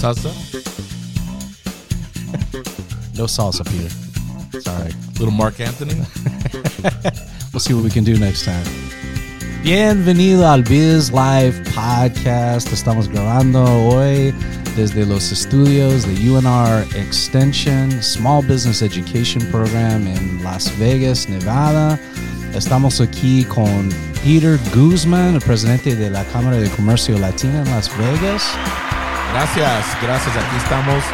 Salsa? No salsa, Peter. Sorry. Little Mark Anthony? We'll see what we can do next time. Bienvenido al Biz Live Podcast. Estamos grabando hoy desde los estudios de UNR Extension Small Business Education Program en Las Vegas, Nevada. Estamos aquí con Peter Guzman, el presidente de la Cámara de Comercio Latina en Las Vegas. Gracias, gracias. Aquí estamos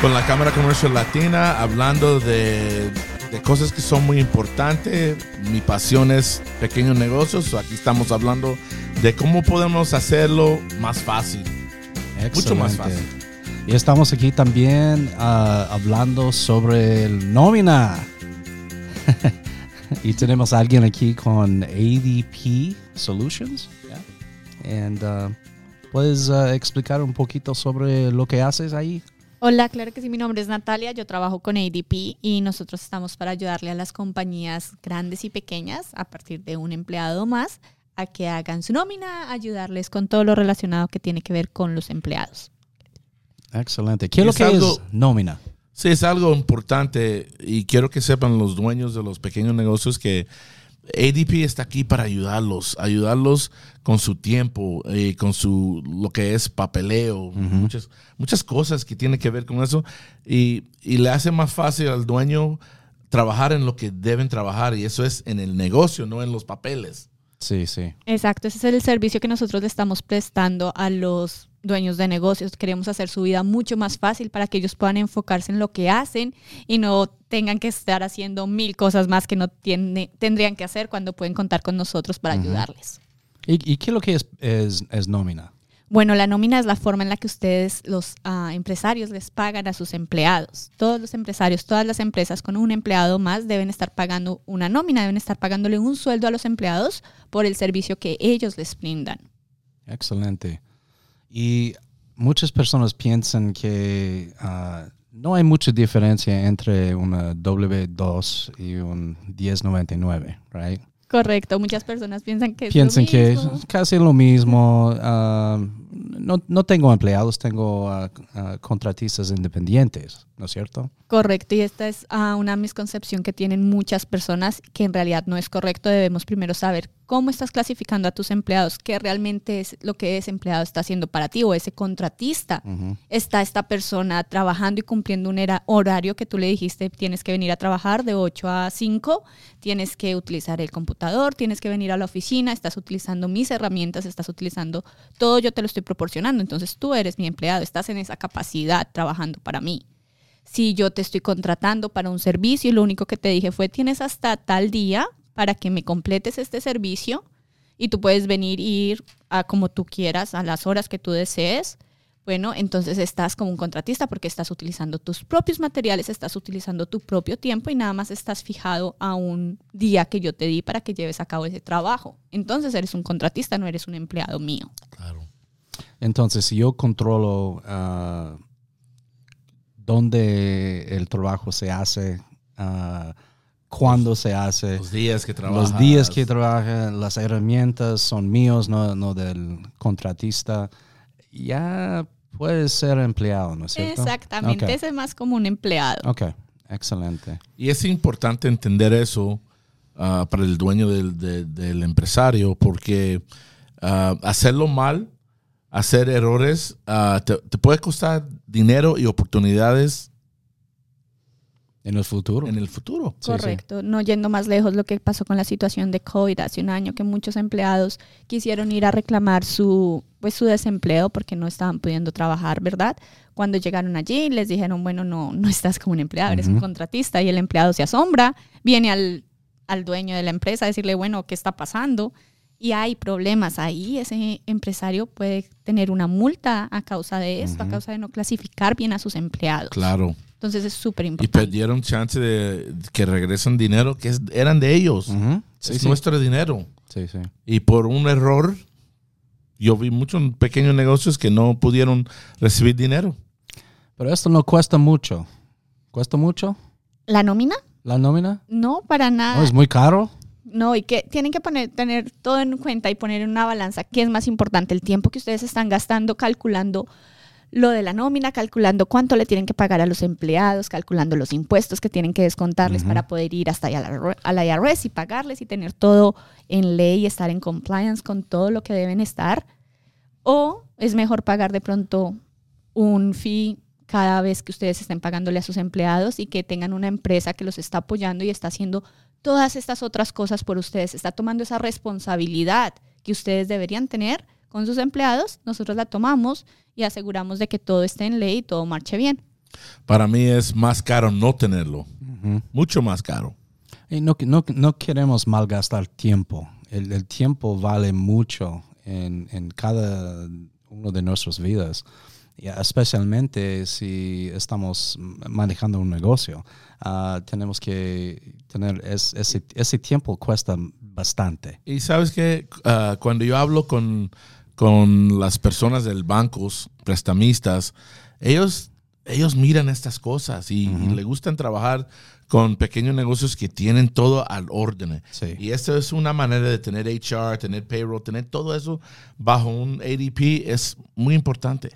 con la Cámara Comercial Latina hablando de, de cosas que son muy importantes. Mi pasión es pequeños negocios. Aquí estamos hablando de cómo podemos hacerlo más fácil. Mucho más fácil. Y estamos aquí también ah, hablando sobre el nómina. y tenemos a alguien aquí con ADP Solutions. And, ah, ¿Puedes ah, explicar un poquito sobre lo que haces ahí? Hola, claro que sí, mi nombre es Natalia, yo trabajo con ADP y nosotros estamos para ayudarle a las compañías grandes y pequeñas a partir de un empleado más a que hagan su nómina, ayudarles con todo lo relacionado que tiene que ver con los empleados. Excelente. ¿Qué es lo que algo- es nómina? Sí, es algo importante y quiero que sepan los dueños de los pequeños negocios que ADP está aquí para ayudarlos, ayudarlos con su tiempo, eh, con su lo que es papeleo, muchas, muchas cosas que tienen que ver con eso y, y le hace más fácil al dueño trabajar en lo que deben trabajar y eso es en el negocio, no en los papeles. Sí, sí. Exacto, ese es el servicio que nosotros le estamos prestando a los dueños de negocios. Queremos hacer su vida mucho más fácil para que ellos puedan enfocarse en lo que hacen y no tengan que estar haciendo mil cosas más que no tiene- tendrían que hacer cuando pueden contar con nosotros para ayudarles. ¿Y, y qué es lo que es, es, es nómina? Bueno, la nómina es la forma en la que ustedes, los ah, empresarios, les pagan a sus empleados. Todos los empresarios, todas las empresas con un empleado más deben estar pagando una nómina, deben estar pagándole un sueldo a los empleados por el servicio que ellos les brindan. Excelente. Y muchas personas piensan que ah, no hay mucha diferencia entre una W2 y un 1099, right? Correcto, muchas personas piensan que es Piensan lo que mismo. es casi lo mismo. ah, no, no tengo empleados, tengo ah, ah, contratistas independientes, ¿no es cierto? Correcto, y esta es ah, una misconcepción que tienen muchas personas que en realidad no es correcto. Debemos primero saber cómo estás clasificando a tus empleados, qué realmente es lo que ese empleado está haciendo para ti o ese contratista. Está esta persona trabajando y cumpliendo un era- horario que tú le dijiste, tienes que venir a trabajar de 8 a 5, tienes que utilizar el computador, tienes que venir a la oficina, estás utilizando mis herramientas, estás utilizando todo, yo te lo estoy proporcionando. Entonces tú eres mi empleado, estás en esa capacidad trabajando para mí si yo te estoy contratando para un servicio y lo único que te dije fue tienes hasta tal día para que me completes este servicio y tú puedes venir e ir a como tú quieras, a las horas que tú desees. Bueno, entonces estás como un contratista porque estás utilizando tus propios materiales, estás utilizando tu propio tiempo y nada más estás fijado a un día que yo te di para que lleves a cabo ese trabajo. Entonces eres un contratista, no eres un empleado mío. Claro. Entonces, si yo controlo ah, dónde el trabajo se hace, ah, cuándo se hace, Los días que trabajas. los días que trabaja, las herramientas son míos, no, no del contratista, ya puedes ser empleado, ¿no es cierto? Exactamente, Ok. ese es más como un empleado. Ok, excelente. Y es importante entender eso ah, para el dueño del, de- del empresario, porque hacerlo mal, hacer errores, ah, te, te puede costar dinero y oportunidades En el futuro. en el futuro. Sí, sí. Correcto, no yendo más lejos lo que pasó con la situación de COVID hace un año, que muchos empleados quisieron ir a reclamar su, pues, su desempleo porque no estaban pudiendo trabajar, ¿verdad? Cuando llegaron allí les dijeron, bueno, no, no estás como un empleado, eres un contratista y el empleado se asombra, viene al, al dueño de la empresa a decirle, bueno, ¿qué está pasando? Y hay problemas ahí, ese empresario puede tener una multa a causa de esto, a causa de no clasificar bien a sus empleados. Claro. Entonces es súper Y importante. perdieron chance de que regresen dinero que es- eran de ellos. Sí, es sí. nuestro dinero. Sí, sí. Y por un error, yo vi muchos pequeños negocios que no pudieron recibir dinero. Pero esto no cuesta mucho. ¿Cuesta mucho ¿La nómina? la nómina? No, para nada. ¿No es muy caro? No, y que tienen que poner, tener todo en cuenta y poner en una balanza qué es más importante, el tiempo que ustedes están gastando calculando lo de la nómina, calculando cuánto le tienen que pagar a los empleados, calculando los impuestos que tienen que descontarles para poder ir hasta allá a la IRS y pagarles y tener todo en ley y estar en compliance con todo lo que deben estar. O es mejor pagar de pronto un fee cada vez que ustedes estén pagándole a sus empleados y que tengan una empresa que los está apoyando y está haciendo todas estas otras cosas por ustedes, está tomando esa responsabilidad que ustedes deberían tener con sus empleados, nosotros la tomamos y aseguramos de que todo esté en ley y todo marche bien. Para mí es más caro no tenerlo, mucho más caro. Y no, no, no, queremos malgastar tiempo. El, el tiempo vale mucho en, en, cada uno de nuestras vidas, especialmente si estamos manejando un negocio. Uh, tenemos que tener ese, ese tiempo cuesta bastante. Y sabes que uh, cuando yo hablo con con las personas del bancos, prestamistas, ellos, ellos miran estas cosas y, le gustan trabajar con pequeños negocios que tienen todo al orden. Y esto es una manera de tener HR, tener payroll, tener todo eso bajo un ADP es muy importante.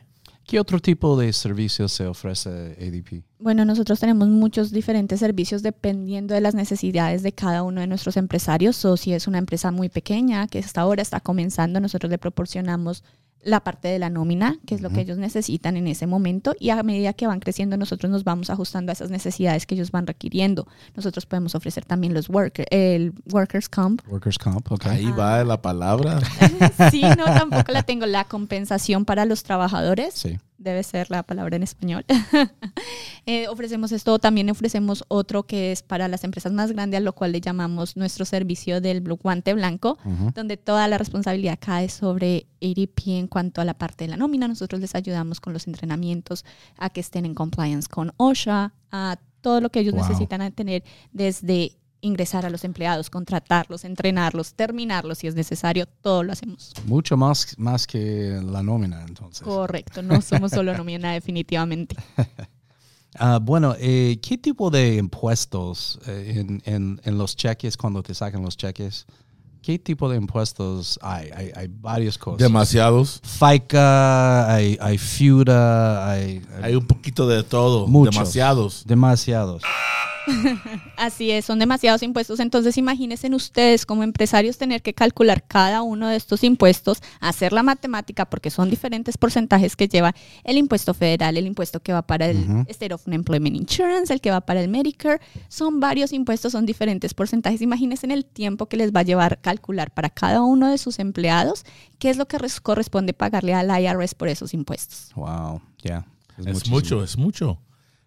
¿Qué otro tipo de servicios se ofrece ADP? Bueno, nosotros tenemos muchos diferentes servicios dependiendo de las necesidades de cada uno de nuestros empresarios. O si es una empresa muy pequeña que hasta ahora está comenzando, nosotros le proporcionamos la parte de la nómina, que es lo que ellos necesitan en ese momento, y a medida que van creciendo nosotros nos vamos ajustando a esas necesidades que ellos van requiriendo. Nosotros podemos ofrecer también los workers, el workers comp. Workers comp, ok. Ahí va la palabra. sí, no, tampoco la tengo. La compensación para los trabajadores. Sí debe ser la palabra en español. Eh, ofrecemos esto, también ofrecemos otro que es para las empresas más grandes, a lo cual le llamamos nuestro servicio del guante blanco, donde toda la responsabilidad cae sobre ADP en cuanto a la parte de la nómina. Nosotros les ayudamos con los entrenamientos a que estén en compliance con OSHA, a todo lo que ellos necesitan tener desde ingresar a los empleados, contratarlos, entrenarlos, terminarlos si es necesario, todo lo hacemos. Mucho más, más que la nómina, entonces. Correcto, no somos solo nómina definitivamente. Ah, bueno, eh, ¿qué tipo de impuestos eh, en, en, en, los cheques cuando te sacan los cheques? ¿Qué tipo de impuestos hay? Hay, hay varias cosas. Demasiados. FICA, hay, hay FIUDA, hay, hay... un poquito de todo. Muchos, demasiados. Demasiados. Así es, son demasiados impuestos. Entonces imagínense ustedes como empresarios tener que calcular cada uno de estos impuestos, hacer la matemática porque son diferentes porcentajes que lleva el impuesto federal, el impuesto que va para el State of Employment Insurance, el que va para el Medicare. Son varios impuestos, son diferentes porcentajes. Imagínense en el tiempo que les va a llevar calcular para cada uno de sus empleados qué es lo que corresponde pagarle al IRS por esos impuestos. Wow, ya. es mucho, es mucho.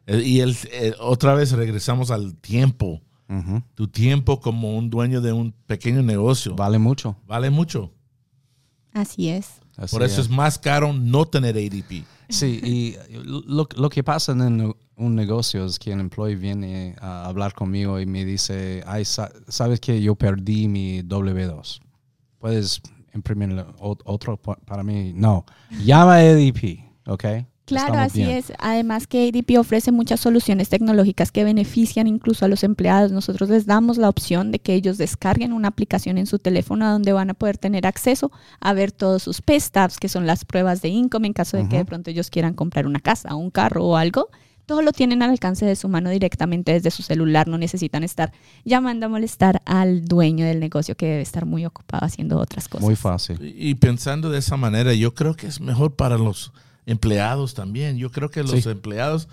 Eh, y el, eh, otra vez regresamos al tiempo. Tu tiempo como un dueño de un pequeño negocio. Vale mucho. Vale mucho. Así es. Por eso es. más caro no tener ADP. Sí, y lo, lo, que pasa en un negocio es que el employee viene a hablar conmigo y me dice, Ay, sabes que yo perdí mi W2. ¿Puedes imprimir otro para mí? No. Llama a ADP, ¿ok? Claro, así es. Además que ADP ofrece muchas soluciones tecnológicas que benefician incluso a los empleados. Nosotros les damos la opción de que ellos descarguen una aplicación en su teléfono donde van a poder tener acceso a ver todos sus pay stubs, que son las pruebas de income en caso de que de pronto ellos quieran comprar una casa, un carro o algo. Todo lo tienen al alcance de su mano directamente desde su celular. No necesitan estar llamando a molestar al dueño del negocio que debe estar muy ocupado haciendo otras cosas. Muy fácil. Y pensando de esa manera, yo creo que es mejor para los empleados también. Yo creo que los empleados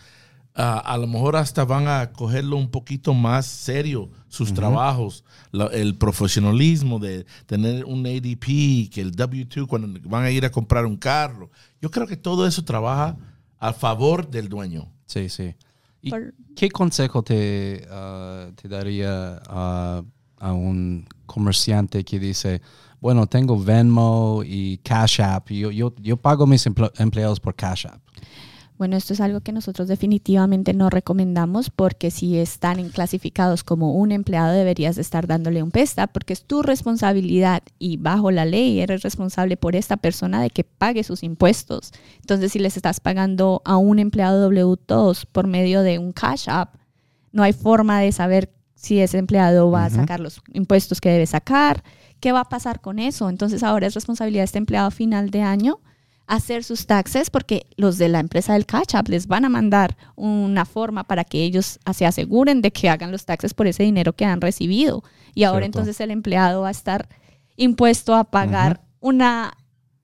ah, a lo mejor hasta van a cogerlo un poquito más serio, sus trabajos, el profesionalismo de tener un ADP, que el W2 cuando van a ir a comprar un carro. Yo creo que todo eso trabaja a favor del dueño. Sí, sí. ¿Y qué consejo te, ah, te daría a un comerciante que dice, bueno, tengo Venmo y Cash App. Yo, yo, yo pago mis empleados por Cash App. Bueno, esto es algo que nosotros definitivamente no recomendamos porque si están clasificados como un empleado deberías de estar dándole un pesta porque es tu responsabilidad y bajo la ley eres responsable por esta persona de que pague sus impuestos. Entonces, si les estás pagando a un empleado W2 por medio de un Cash App, no hay forma de saber si ese empleado va a sacar los impuestos que debe sacar, ¿qué va a pasar con eso? Entonces ahora es responsabilidad de este empleado a final de año hacer sus taxes porque los de la empresa del catch up les van a mandar una forma para que ellos se aseguren de que hagan los taxes por ese dinero que han recibido. Y ahora Cierto. entonces el empleado va a estar impuesto a pagar una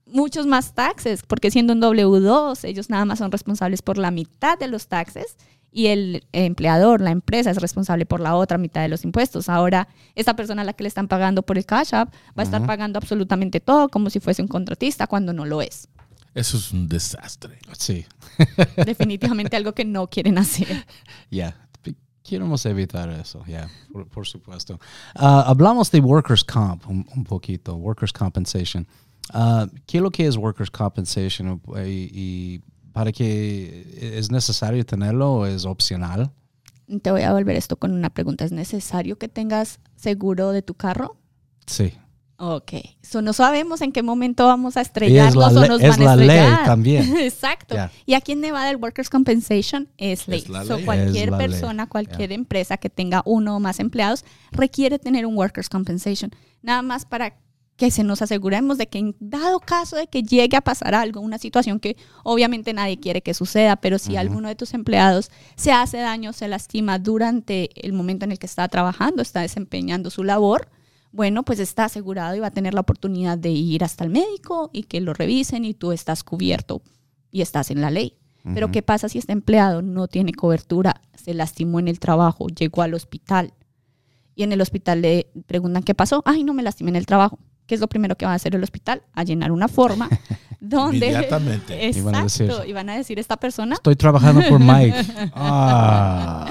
muchos más taxes, porque siendo un W2, ellos nada más son responsables por la mitad de los taxes y el empleador, la empresa, es responsable por la otra mitad de los impuestos. Ahora, esta persona a la que le están pagando por el cash app va a estar pagando absolutamente todo como si fuese un contratista cuando no lo es. Eso es un desastre. Sí, Definitivamente algo que no quieren hacer. ya. Queremos evitar eso, ya, por, por supuesto. Ah, hablamos de workers' comp un, un poquito, workers' compensation. Ah, ¿Qué es lo que es workers' compensation y, y para qué es necesario tenerlo o es opcional? Te voy a volver esto con una pregunta. ¿Es necesario que tengas seguro de tu carro? Sí. Ok. So, no sabemos en qué momento vamos a estrellarnos la o nos es van a la ley estrellar. también. Exacto. Ya. Y aquí en Nevada el Workers' Compensation es ley. Es la So, ley. cualquier Es la ley. persona, cualquier empresa que tenga uno o más empleados requiere tener un Workers' Compensation. Nada más para que se nos aseguremos de que en dado caso de que llegue a pasar algo, una situación que obviamente nadie quiere que suceda, pero si alguno de tus empleados se hace daño, se lastima durante el momento en el que está trabajando, está desempeñando su labor, bueno, pues está asegurado y va a tener la oportunidad de ir hasta el médico y que lo revisen y tú estás cubierto y estás en la ley. Pero ¿qué pasa si este empleado no tiene cobertura, se lastimó en el trabajo, llegó al hospital y en el hospital le preguntan qué pasó? Ay, no me lastimé en el trabajo. ¿Qué es lo primero que va a hacer el hospital? A llenar una forma donde... Inmediatamente. Exacto. Iban a decir- y van a decir esta persona Estoy trabajando por Mike. Ah.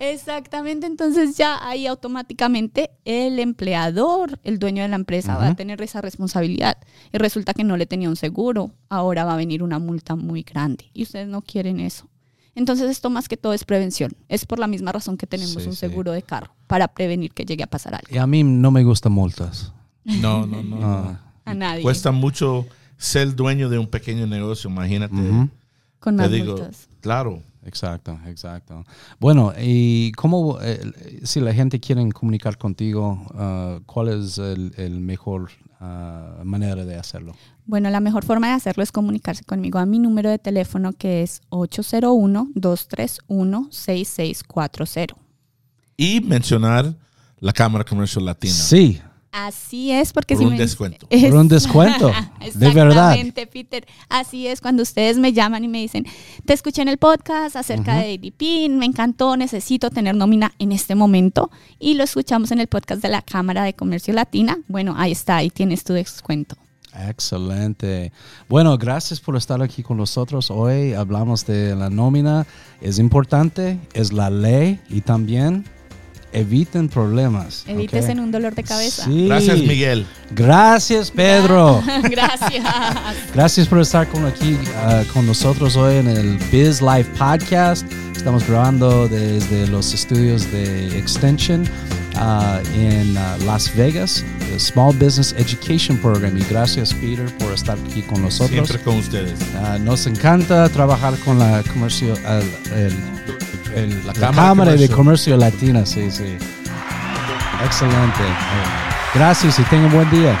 Exactamente, entonces ya ahí automáticamente el empleador, el dueño de la empresa, va a tener esa responsabilidad. Y resulta que no le tenía un seguro, ahora va a venir una multa muy grande y ustedes no quieren eso. Entonces esto más que todo es prevención. Es por la misma razón que tenemos Sí, un sí. seguro de carro, para prevenir que llegue a pasar algo. Y a mí no me gustan multas. No, no, no. no. A nadie. Cuesta mucho ser dueño de un pequeño negocio, imagínate. Con Te más digo, multas. claro. Exacto, exacto. Bueno, y cómo, eh, si la gente quiere comunicar contigo, ah, ¿cuál es el, el mejor ah, manera de hacerlo? Bueno, la mejor forma de hacerlo es comunicarse conmigo a mi número de teléfono que es 801-231-6640. Y mencionar la Cámara Comercial Latina. Sí, Así es, porque Por si un me- descuento. por un descuento, de verdad. Exactamente, Peter. Así es cuando ustedes me llaman y me dicen, te escuché en el podcast acerca de ADP, me encantó, necesito tener nómina en este momento y lo escuchamos en el podcast de la Cámara de Comercio Latina. Bueno, ahí está, ahí tienes tu descuento. Excelente. Bueno, gracias por estar aquí con nosotros. Hoy hablamos de la nómina. Es importante, es la ley y también eviten problemas. Evites ¿ok? en un dolor de cabeza. Sí. Gracias, Miguel. Gracias, Pedro. Gracias. Gracias por estar con aquí ah, con nosotros hoy en el Biz Life Podcast. Estamos grabando desde los estudios de Extension ah, en ah, Las Vegas, el Small Business Education Program. Y gracias, Peter, por estar aquí con nosotros. Siempre con ustedes. Nos encanta trabajar con la comercio, el- el- la, Cámara Cámara, de Comercio. Comercio Latina. Sí, sí. Excelente. Gracias y tengan buen día.